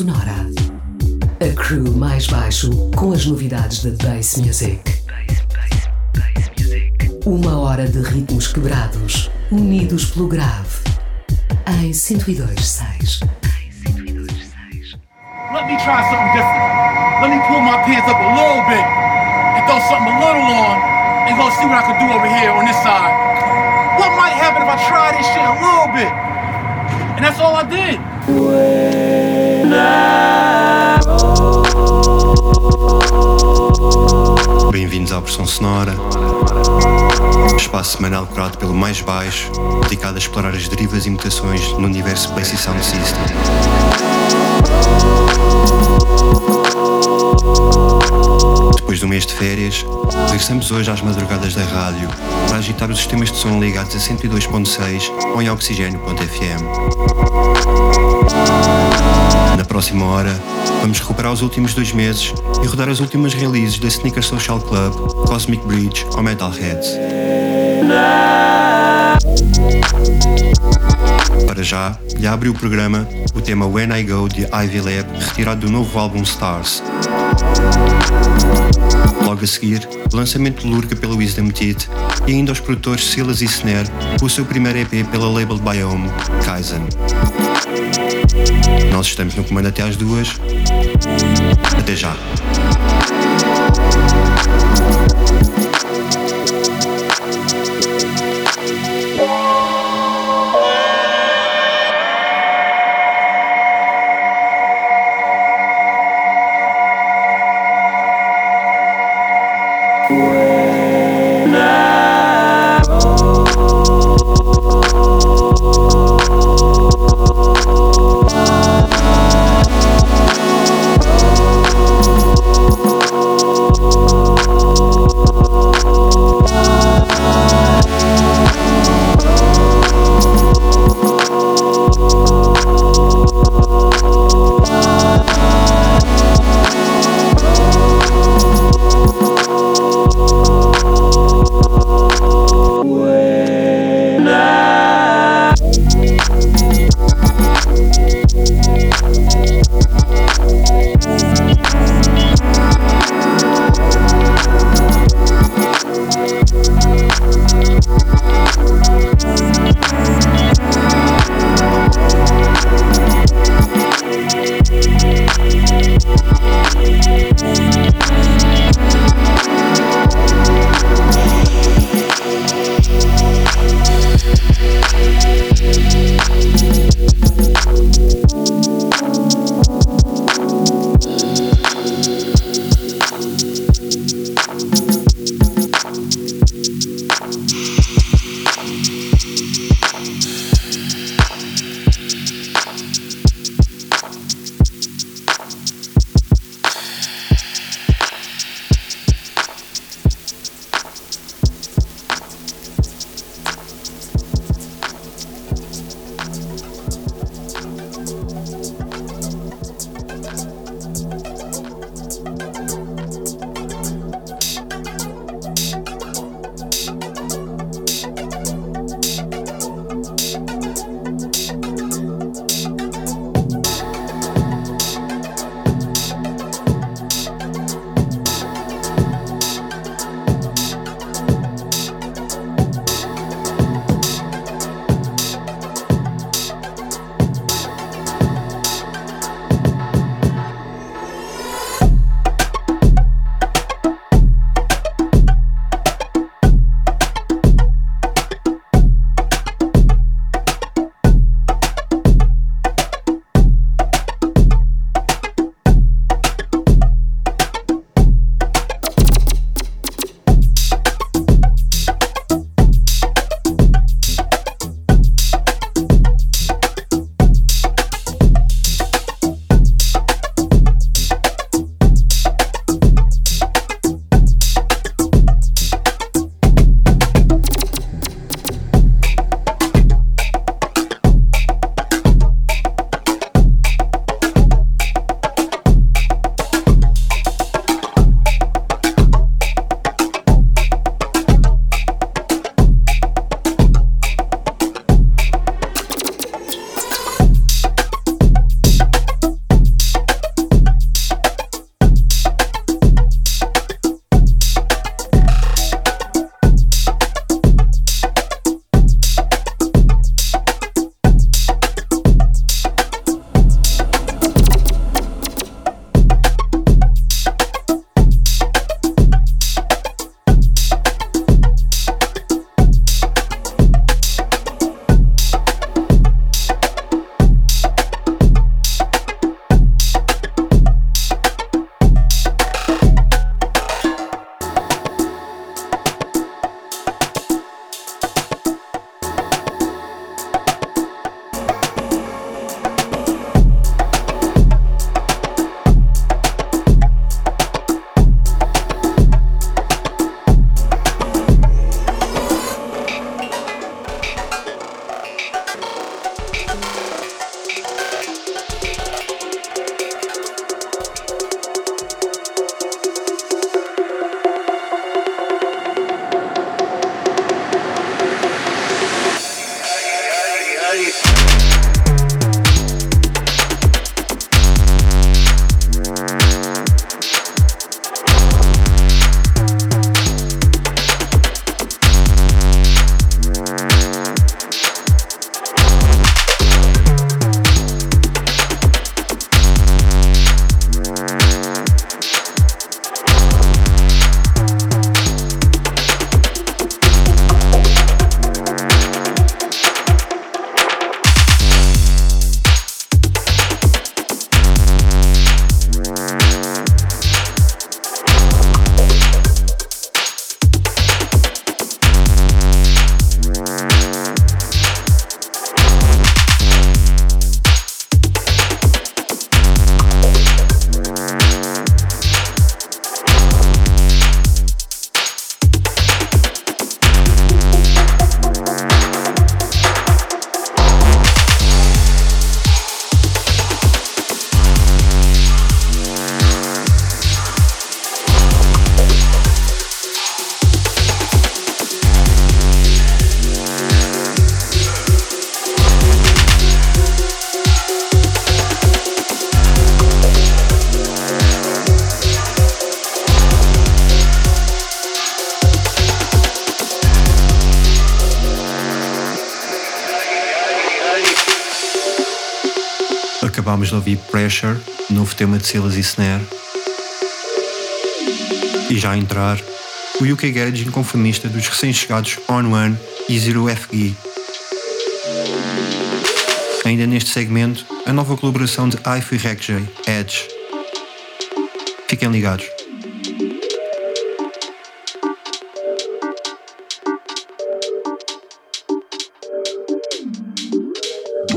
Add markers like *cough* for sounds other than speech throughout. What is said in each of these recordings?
Sonora. A crew mais baixo com as novidades da Bass Music. Uma hora de ritmos quebrados, unidos pelo grave. Em 102.6. Let me try something different. Let me pull my pants up a little bit and throw something a little on and go see what I can do over here on this side. What might happen if I try this shit a little bit? And that's all I did. Bem-vindos à Pressão Sonora, espaço semanal curado pelo mais baixo, dedicado a explorar as derivas e mutações no universo Bass Sound System. Depois do mês de férias, regressamos hoje às madrugadas da rádio para agitar os sistemas de som ligados a 102.6 ou em oxigênio.fm. Na próxima hora, vamos recuperar os últimos dois meses e rodar as últimas releases da Sneaker Social Club, Cosmic Bridge ou Metalheads. Para já, e abre o programa o tema When I Go de Ivy Lab, retirado do novo álbum Stars. Logo a seguir, lançamento de Lurka pela Wisdom Teeth e ainda os produtores Silas e Snare com o seu primeiro EP pela label Biome, Kaizen. Nós estamos no comando até às duas. Até já. De ouvir Pressure, novo tema de Silas e Snare. E já a entrar, o UK Garage inconformista dos recém-chegados On One e Zero FG. Ainda neste segmento, a nova colaboração de Ife e RecJ, Edge. Fiquem ligados.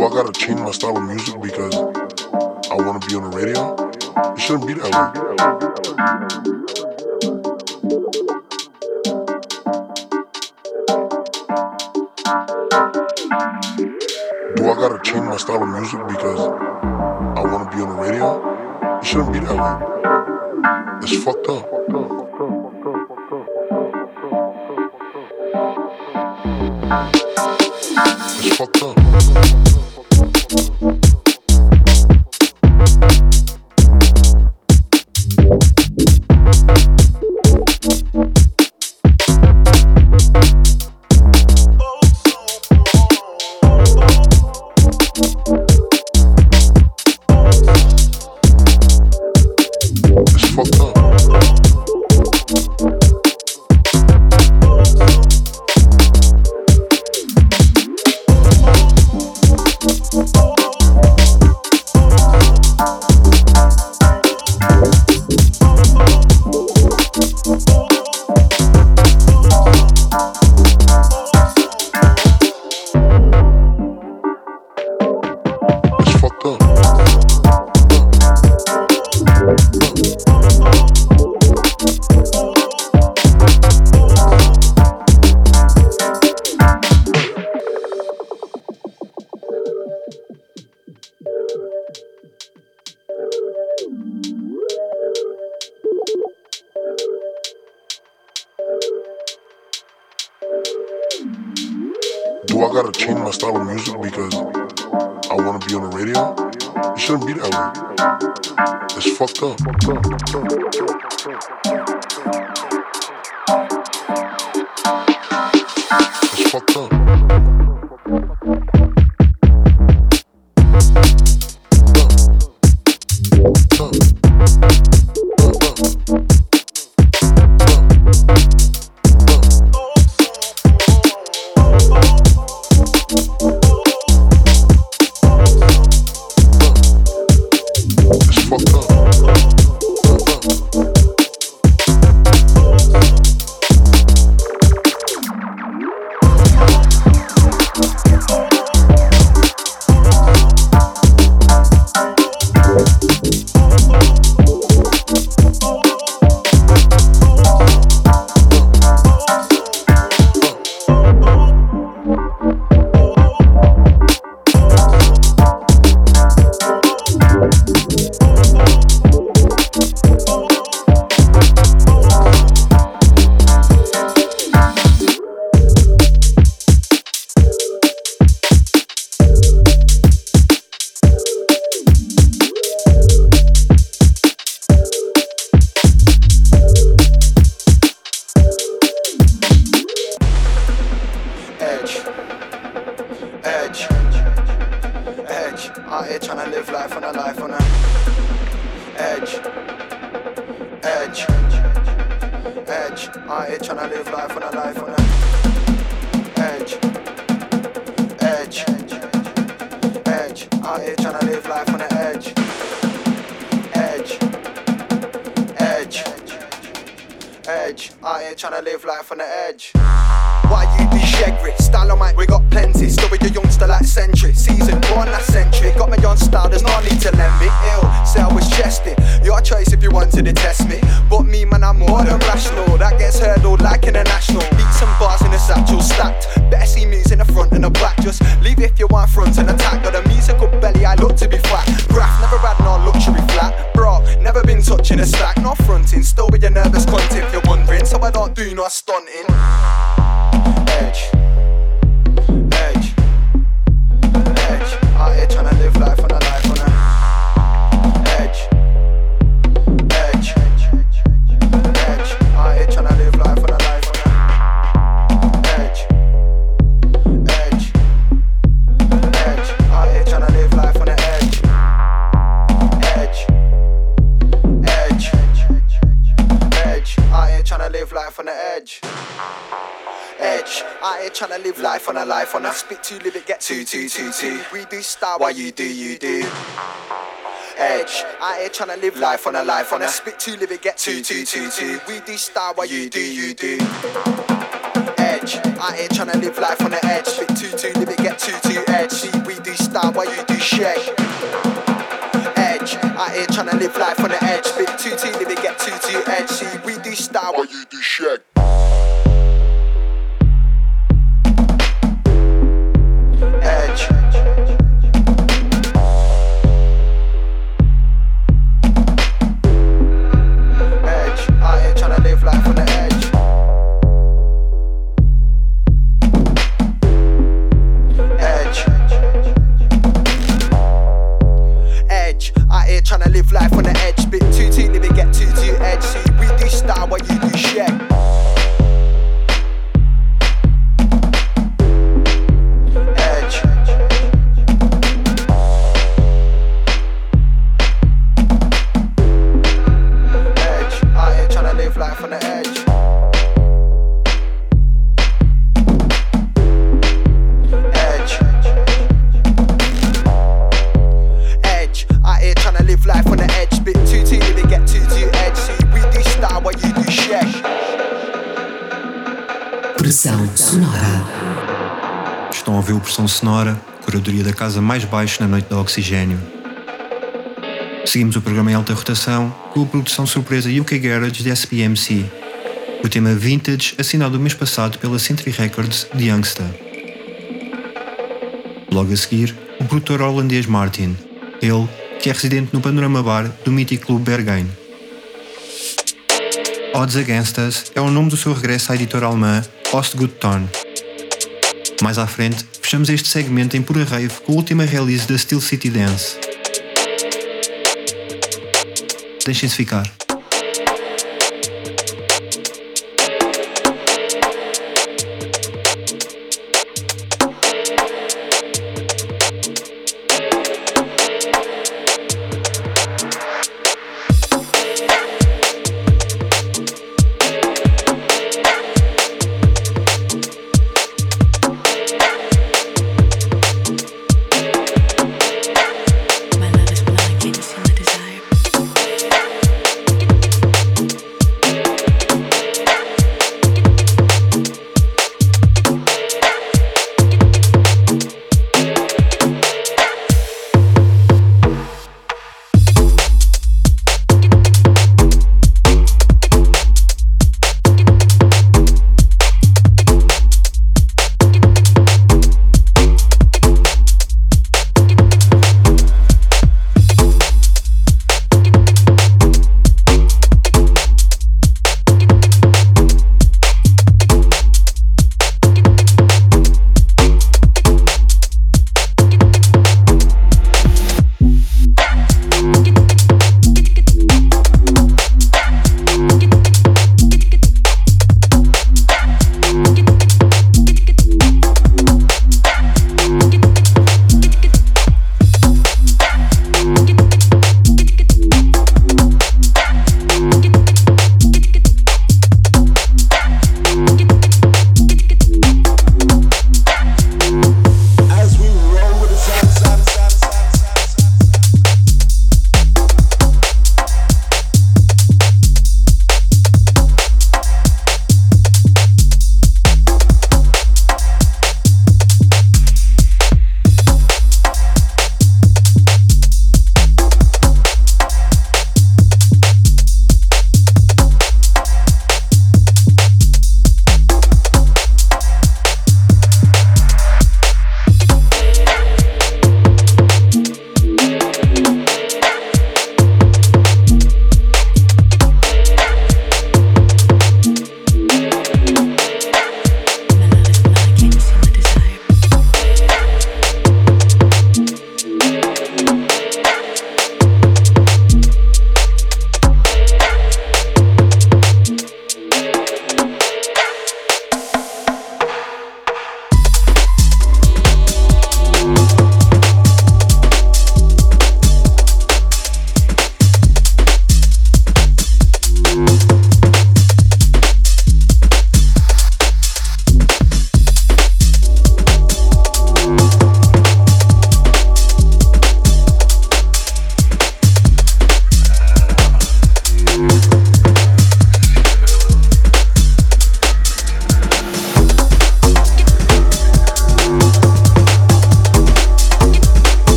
do I gotta change my style of music because be on the radio? It shouldn't be that way. Do I gotta change my style of music because I wanna be on the radio? It shouldn't be that way. It's fucked up. Two. We do style, why you do, you do. Edge, out here trying to live life on a life on a spit to live it, get two, two, two, two. We do style, why you do, you do. Edge, out here trying to live life on the edge, spit two, two, live it, get two, two, edge. See, we do style, why you do shake. Edge, out here trying to live life on the edge, spit two, two, live it, get two, two, edge. See, we do style, why you do shake. Mais baixo na noite da Oxigênio. Seguimos o programa em alta rotação com a produção surpresa UK Garage de SBMC. O tema Vintage, assinado o mês passado pela Century Records de Youngster. Logo a seguir, o produtor holandês Martin, ele que é residente no Panorama Bar do mítico Clube Berghain. Odds Against Us é o nome do seu regresso à editora alemã Ostgutton. Mais à frente, fechamos este segmento em pura rave com a última release da Steel City Dance. Deixem-se ficar.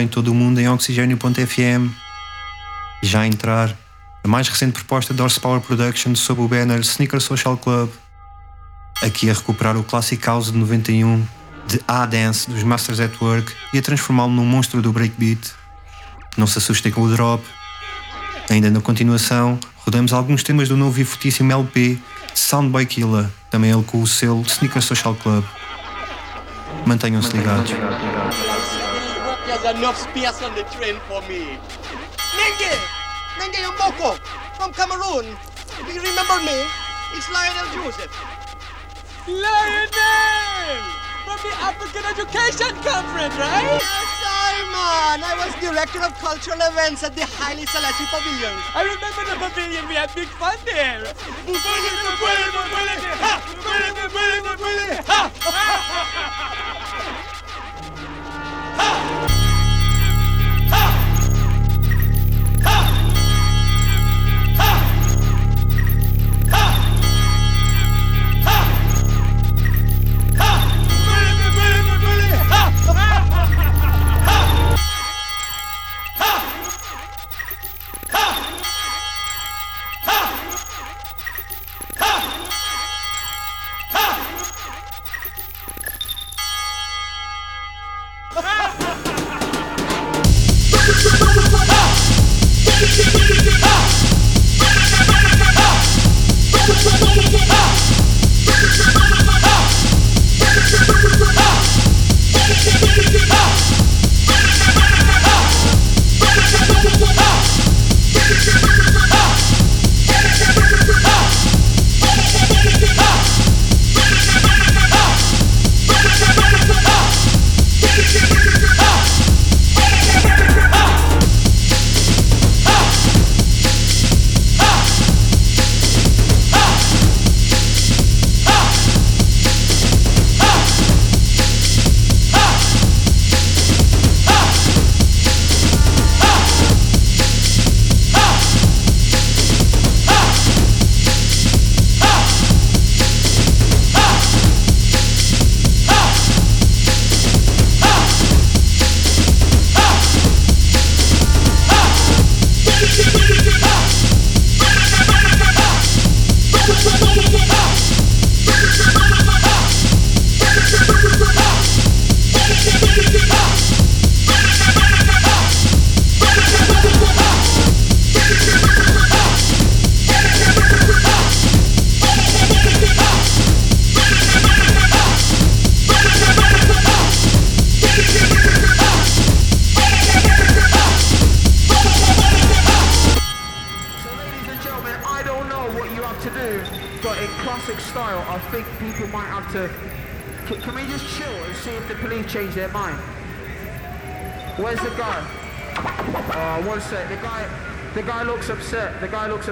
Em todo o mundo em oxigênio.fm. Já entrar a mais recente proposta da Horsepower Productions sob o banner Sneaker Social Club. Aqui a recuperar o Classic House de 91 de A-Dance dos Masters at Work e a transformá-lo num monstro do breakbeat. Não se assustem com o drop. Ainda na continuação, rodamos alguns temas do novo e fortíssimo LP Soundboy Killer, também ele com o selo Sneaker Social Club. Mantenham-se ligados. Nenge Mboko from Cameroon. Do you remember me? It's Lionel Joseph. Lionel! From the African Education Conference, right? Yes, Simon! I was director of cultural events at the Haile Selassie Pavilion. I remember the pavilion. We had big fun there. *laughs* looks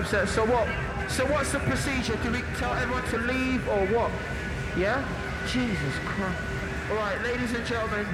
upset. So what? So what's the procedure? Do we tell everyone to leave or what? Yeah? Jesus Christ. Alright, ladies and gentlemen,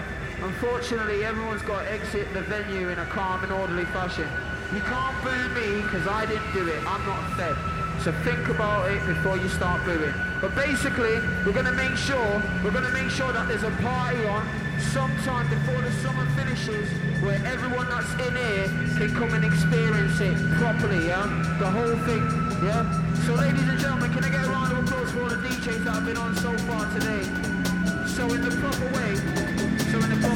unfortunately everyone's got to exit the venue in a calm and orderly fashion. You can't boo me because I didn't do it. I'm not fed. So think about it before you start booing. But basically, we're going to make sure, we're going to make sure that there's a party on sometime before the summer finishes where everyone that's in here can come and experience it properly, yeah? The whole thing, yeah? So ladies and gentlemen, can I get a round of applause for all the DJs that have been on so far today? So in the proper way, so in the proper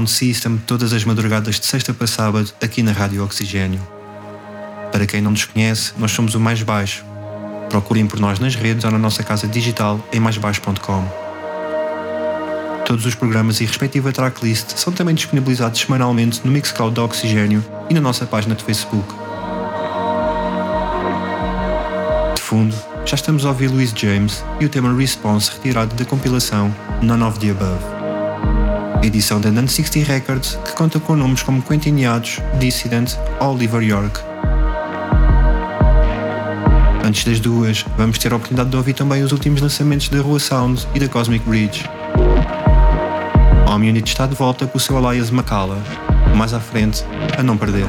Sound System todas as madrugadas de sexta para sábado aqui na Rádio Oxigênio. Para quem não nos conhece, nós somos o Mais Baixo. Procurem por nós nas redes ou na nossa casa digital em maisbaixo.com. Todos os programas e respectiva tracklist são também disponibilizados semanalmente no Mixcloud da Oxigênio e na nossa página de Facebook. De fundo, já estamos a ouvir Louis James e o tema Response retirado da compilação None of the Above edição da Nan 60 Records, que conta com nomes como Quentin Yados, Dissident, Oliver York. Antes das duas, vamos ter a oportunidade de ouvir também os últimos lançamentos da Rua Sound e da Cosmic Bridge. A Unit está de volta com o seu Elias Macala, mais à frente, a não perder.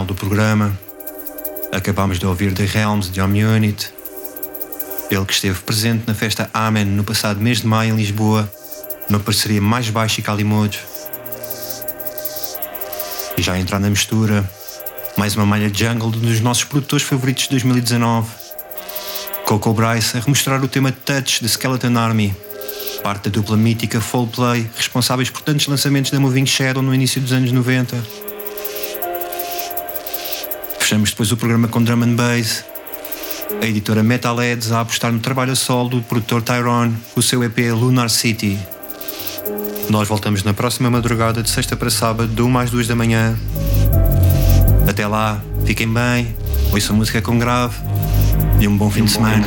Final do programa. Acabámos de ouvir The Realms de Home Unit. Ele que esteve presente na festa Amen no passado mês de maio em Lisboa, numa parceria mais baixa e Calimodos. E já entrar na mistura, mais uma malha jungle dos nossos produtores favoritos de 2019. Coco Bryce a remostrar o tema Touch de Skeleton Army, parte da dupla mítica Full Play, responsáveis por tantos lançamentos da Moving Shadow no início dos anos 90. Fechamos depois o programa com drum and bass. A editora Metalheads a apostar no trabalho a solo do produtor Tyrone, o seu EP Lunar City. Nós voltamos na próxima madrugada de sexta para sábado, de 1 mais 2 da manhã. Até lá, fiquem bem, ouçam música com grave e um bom fim de semana.